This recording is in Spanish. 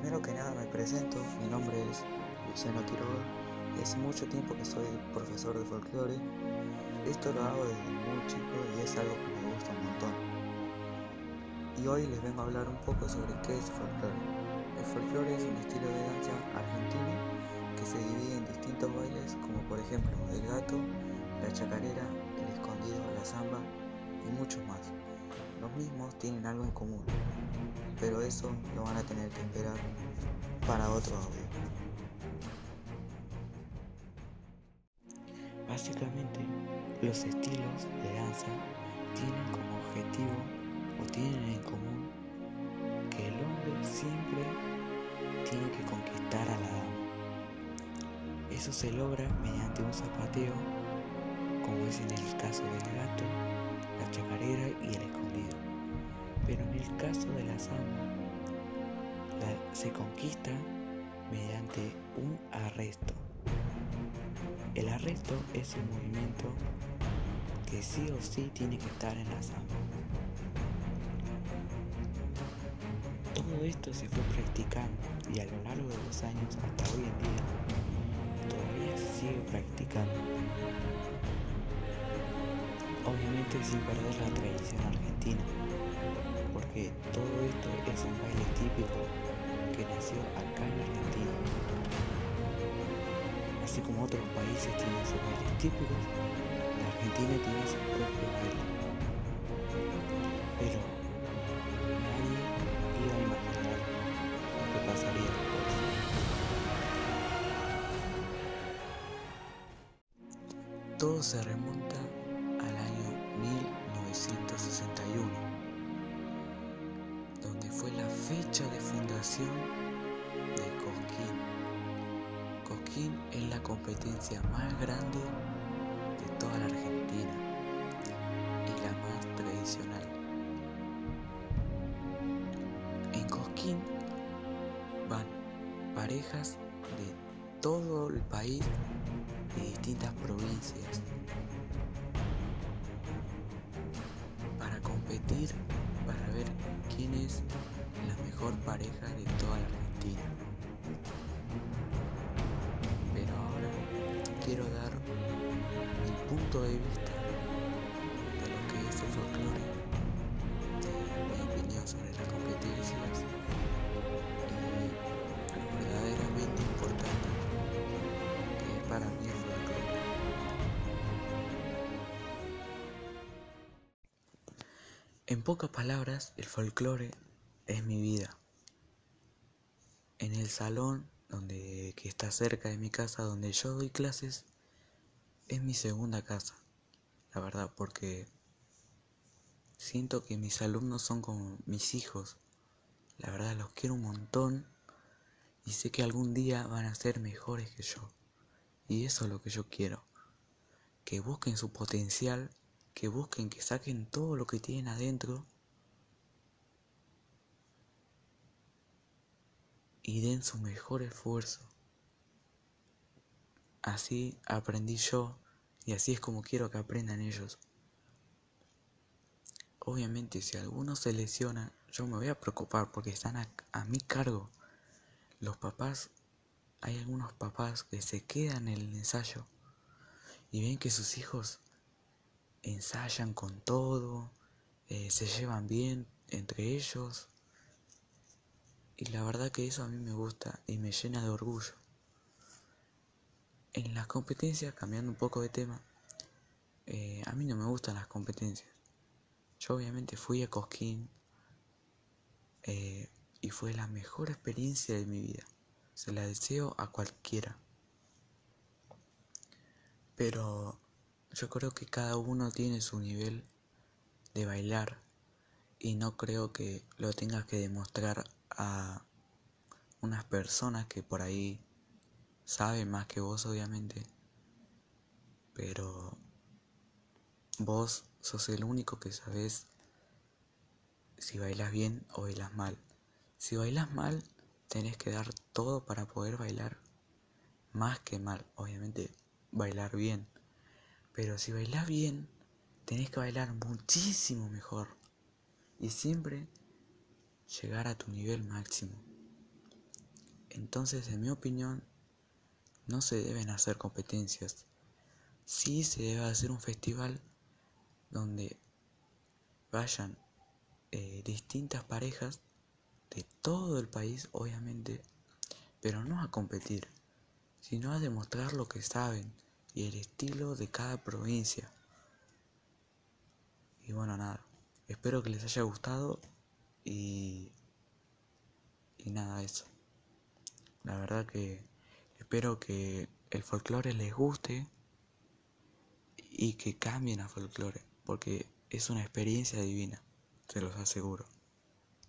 Primero que nada me presento, mi nombre es Luciano Quiroga y hace mucho tiempo que soy profesor de folclore. Esto lo hago desde muy chico y es algo que me gusta un montón. Y hoy les vengo a hablar un poco sobre qué es folclore. El folclore es un estilo de danza argentino que se divide en distintos bailes como por ejemplo el gato, la chacarera, el escondido, la samba y muchos más. Los mismos tienen algo en común, pero eso lo van a tener que esperar para otro audio. Básicamente, los estilos de danza tienen como objetivo o tienen en común que el hombre siempre tiene que conquistar a la dama. Eso se logra mediante un zapateo, como es en el caso del gato, la chacarera y el escondido. Pero en el caso de la samba, se conquista mediante un arresto. El arresto es un movimiento que sí o sí tiene que estar en la samba. Todo esto se fue practicando y a lo largo de los años hasta hoy en día todavía se sigue practicando obviamente sin perder la tradición argentina, porque todo esto es un baile típico que nació acá en Argentina. Así como otros países tienen sus bailes típicos, la Argentina tiene su propio baile. Pero nadie iba a imaginar lo que pasaría después. Todo se remonta fue la fecha de fundación de Cosquín. Cosquín es la competencia más grande de toda la Argentina y la más tradicional. En Cosquín van parejas de todo el país de distintas provincias competir para ver quién es mejor pareja de toda la Argentina. Pero ahora quiero dar mi punto de vista de lo que es el folclore, de mi opinión sobre las competencias y lo verdaderamente importante que es para mí el folclore. En pocas palabras, el folclore es mi vida. En el salón donde que está cerca de mi casa donde yo doy clases es mi segunda casa. La verdad, porque siento que mis alumnos son como mis hijos. La verdad los quiero un montón y sé que algún día van a ser mejores que yo. Y eso es lo que yo quiero. Que busquen su potencial que busquen, que saquen todo lo que tienen adentro y den su mejor esfuerzo. Así aprendí yo y así es como quiero que aprendan ellos. Obviamente si alguno se lesiona, yo me voy a preocupar porque están a, a mi cargo. Los papás, hay algunos papás que se quedan en el ensayo y ven que sus hijos ensayan con todo, eh, se llevan bien entre ellos. Y la verdad que eso a mí me gusta y me llena de orgullo. En las competencias, cambiando un poco de tema, eh, a mí no me gustan las competencias. Yo obviamente fui a Cosquín eh, y fue la mejor experiencia de mi vida. Se la deseo a cualquiera. Pero yo creo que cada uno tiene su nivel de bailar y no creo que lo tengas que demostrar a unas personas que por ahí saben más que vos obviamente, pero vos sos el único que sabes si bailas bien o bailas mal. Si bailas mal, tenés que dar todo para poder bailar más que mal, obviamente bailar bien. Pero si bailas bien, tenés que bailar muchísimo mejor. Y siempre llegar a tu nivel máximo. Entonces, en mi opinión, no se deben hacer competencias. Sí se debe hacer un festival donde vayan eh, distintas parejas de todo el país, obviamente, pero no a competir, sino a demostrar lo que saben y el estilo de cada provincia. Y bueno, nada, espero que les haya gustado y, y nada, eso. La verdad que espero que el folclore les guste y que cambien a folclore, porque es una experiencia divina, se los aseguro.